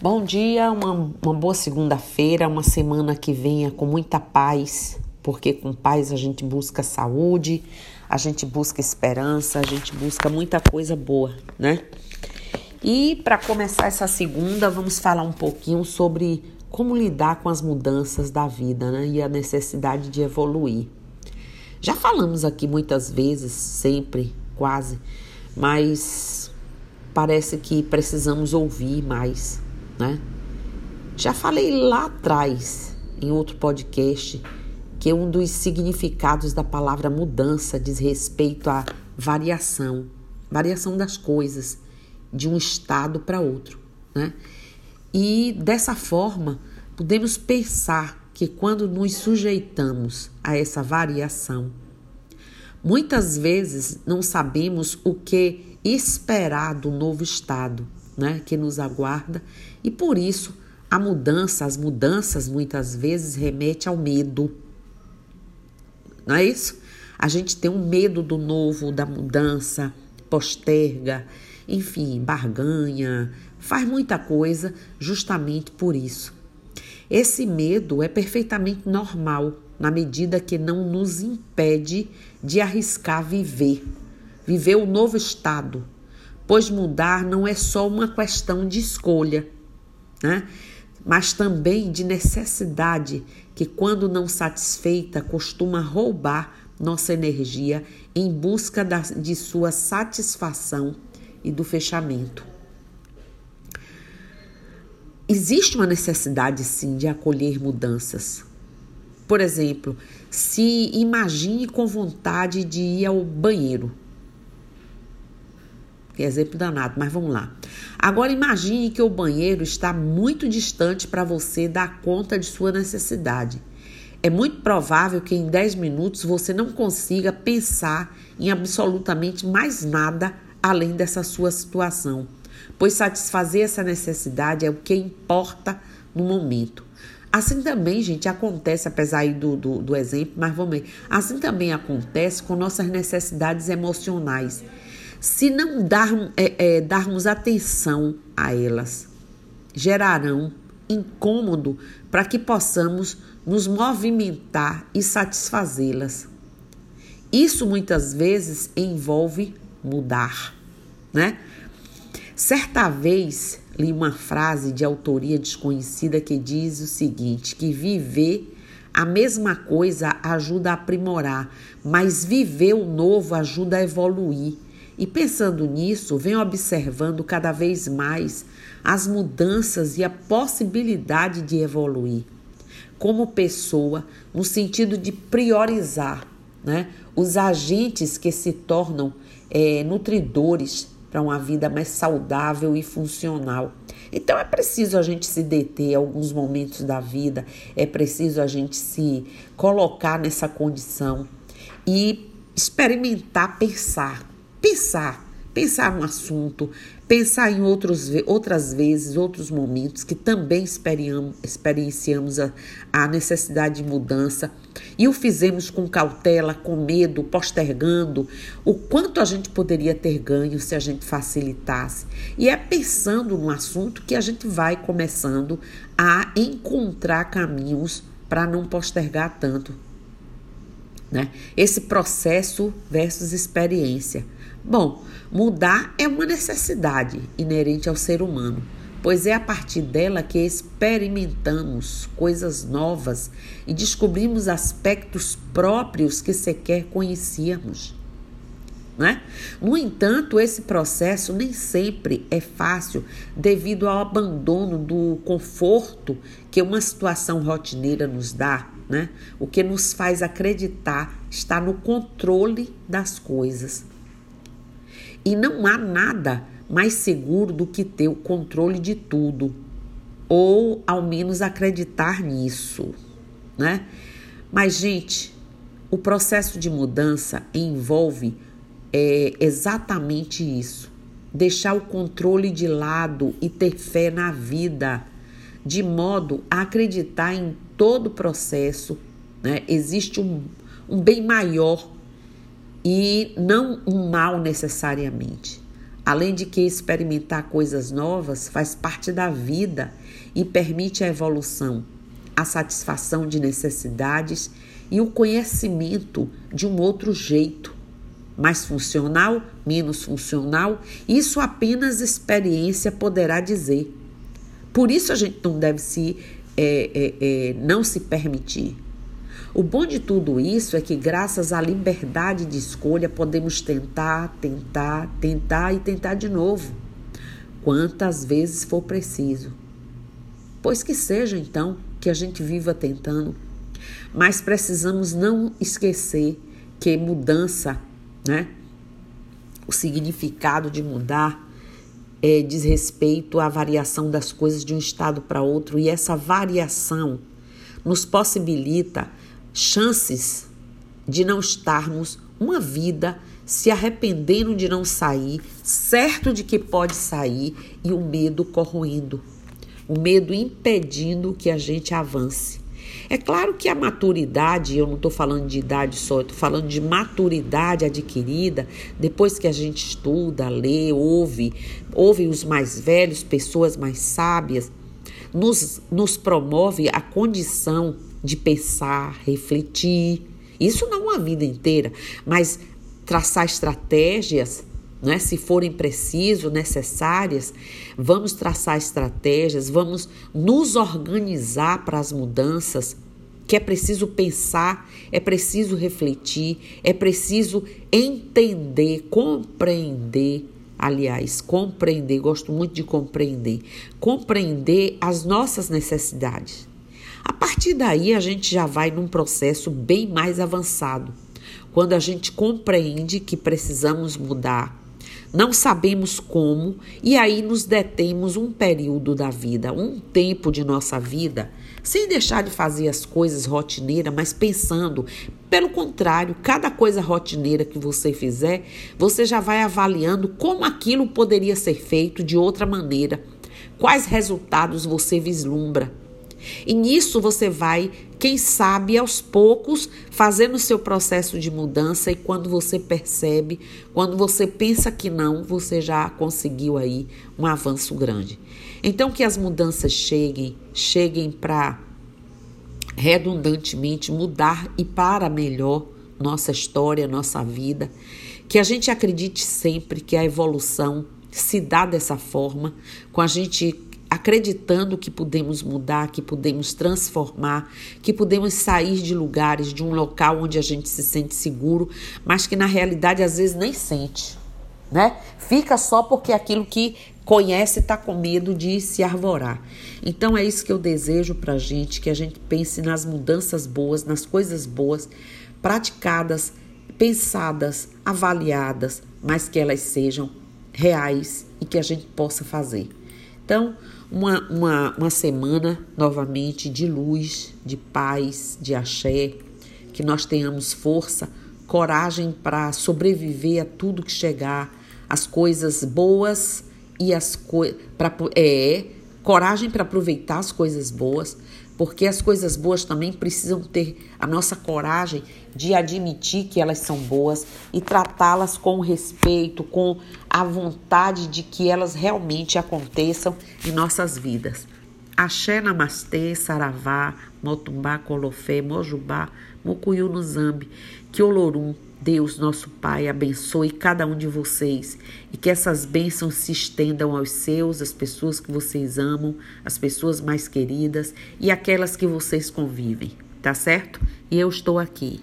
Bom dia, uma, uma boa segunda-feira, uma semana que venha com muita paz, porque com paz a gente busca saúde, a gente busca esperança, a gente busca muita coisa boa, né? E para começar essa segunda, vamos falar um pouquinho sobre como lidar com as mudanças da vida né? e a necessidade de evoluir. Já falamos aqui muitas vezes, sempre, quase, mas parece que precisamos ouvir mais né? Já falei lá atrás, em outro podcast, que um dos significados da palavra mudança diz respeito à variação, variação das coisas de um estado para outro, né? E dessa forma, podemos pensar que quando nos sujeitamos a essa variação, muitas vezes não sabemos o que esperar do novo estado né, que nos aguarda e por isso a mudança, as mudanças muitas vezes remete ao medo. Não é isso? A gente tem um medo do novo, da mudança, posterga, enfim, barganha, faz muita coisa justamente por isso. Esse medo é perfeitamente normal na medida que não nos impede de arriscar viver, viver o novo estado, pois mudar não é só uma questão de escolha, né? mas também de necessidade, que quando não satisfeita costuma roubar nossa energia em busca da, de sua satisfação e do fechamento. Existe uma necessidade, sim, de acolher mudanças. Por exemplo, se imagine com vontade de ir ao banheiro que exemplo danado, mas vamos lá. Agora imagine que o banheiro está muito distante para você dar conta de sua necessidade. É muito provável que em 10 minutos você não consiga pensar em absolutamente mais nada além dessa sua situação, pois satisfazer essa necessidade é o que importa no momento. Assim também, gente, acontece, apesar aí do, do, do exemplo, mas vamos ver. Assim também acontece com nossas necessidades emocionais se não dar, é, é, darmos atenção a elas, gerarão incômodo para que possamos nos movimentar e satisfazê-las. Isso muitas vezes envolve mudar, né? Certa vez li uma frase de autoria desconhecida que diz o seguinte: que viver a mesma coisa ajuda a aprimorar, mas viver o novo ajuda a evoluir. E pensando nisso, venho observando cada vez mais as mudanças e a possibilidade de evoluir como pessoa, no sentido de priorizar né, os agentes que se tornam é, nutridores para uma vida mais saudável e funcional. Então é preciso a gente se deter alguns momentos da vida, é preciso a gente se colocar nessa condição e experimentar pensar pensar, pensar no assunto, pensar em outros, outras vezes, outros momentos que também experienciamos a, a necessidade de mudança e o fizemos com cautela, com medo, postergando o quanto a gente poderia ter ganho se a gente facilitasse. E é pensando no assunto que a gente vai começando a encontrar caminhos para não postergar tanto. Né? Esse processo versus experiência. Bom, mudar é uma necessidade inerente ao ser humano, pois é a partir dela que experimentamos coisas novas e descobrimos aspectos próprios que sequer conhecíamos. Né? No entanto, esse processo nem sempre é fácil devido ao abandono do conforto que uma situação rotineira nos dá, né? o que nos faz acreditar estar no controle das coisas. E não há nada mais seguro do que ter o controle de tudo, ou ao menos acreditar nisso, né? Mas, gente, o processo de mudança envolve é, exatamente isso: deixar o controle de lado e ter fé na vida, de modo a acreditar em todo o processo. Né? Existe um, um bem maior e não um mal necessariamente. Além de que experimentar coisas novas faz parte da vida e permite a evolução, a satisfação de necessidades e o conhecimento de um outro jeito, mais funcional, menos funcional, isso apenas experiência poderá dizer. Por isso a gente não deve se é, é, é, não se permitir. O bom de tudo isso é que, graças à liberdade de escolha, podemos tentar, tentar, tentar e tentar de novo, quantas vezes for preciso. Pois que seja então que a gente viva tentando, mas precisamos não esquecer que mudança, né? O significado de mudar é, diz respeito à variação das coisas de um estado para outro, e essa variação nos possibilita chances de não estarmos uma vida se arrependendo de não sair, certo de que pode sair e o medo corroendo, o medo impedindo que a gente avance. É claro que a maturidade, eu não estou falando de idade só, estou falando de maturidade adquirida depois que a gente estuda, lê, ouve, ouve os mais velhos, pessoas mais sábias, nos, nos promove a condição de pensar, refletir. Isso não a vida inteira, mas traçar estratégias né? se forem preciso, necessárias, vamos traçar estratégias, vamos nos organizar para as mudanças, que é preciso pensar, é preciso refletir, é preciso entender, compreender. Aliás, compreender, gosto muito de compreender, compreender as nossas necessidades. A partir daí, a gente já vai num processo bem mais avançado. Quando a gente compreende que precisamos mudar, não sabemos como e aí nos detemos um período da vida, um tempo de nossa vida, sem deixar de fazer as coisas rotineiras, mas pensando. Pelo contrário, cada coisa rotineira que você fizer, você já vai avaliando como aquilo poderia ser feito de outra maneira, quais resultados você vislumbra. E nisso você vai, quem sabe, aos poucos, fazendo o seu processo de mudança e quando você percebe, quando você pensa que não, você já conseguiu aí um avanço grande. Então que as mudanças cheguem, cheguem para redundantemente mudar e para melhor nossa história, nossa vida, que a gente acredite sempre que a evolução se dá dessa forma, com a gente acreditando que podemos mudar, que podemos transformar, que podemos sair de lugares, de um local onde a gente se sente seguro, mas que na realidade às vezes nem sente, né? Fica só porque aquilo que conhece está com medo de se arvorar. Então é isso que eu desejo para a gente, que a gente pense nas mudanças boas, nas coisas boas, praticadas, pensadas, avaliadas, mas que elas sejam reais e que a gente possa fazer. Então, uma, uma, uma semana novamente de luz, de paz, de axé, que nós tenhamos força, coragem para sobreviver a tudo que chegar, as coisas boas e as coisas. É, coragem para aproveitar as coisas boas, porque as coisas boas também precisam ter a nossa coragem de admitir que elas são boas e tratá-las com respeito, com a vontade de que elas realmente aconteçam em nossas vidas. Axé Namastê, Saravá, Motumbá, Colofé, Mojubá, Mucuyu no Zambi, que Olorum, Deus, nosso Pai, abençoe cada um de vocês e que essas bênçãos se estendam aos seus, as pessoas que vocês amam, as pessoas mais queridas e aquelas que vocês convivem, tá certo? E eu estou aqui.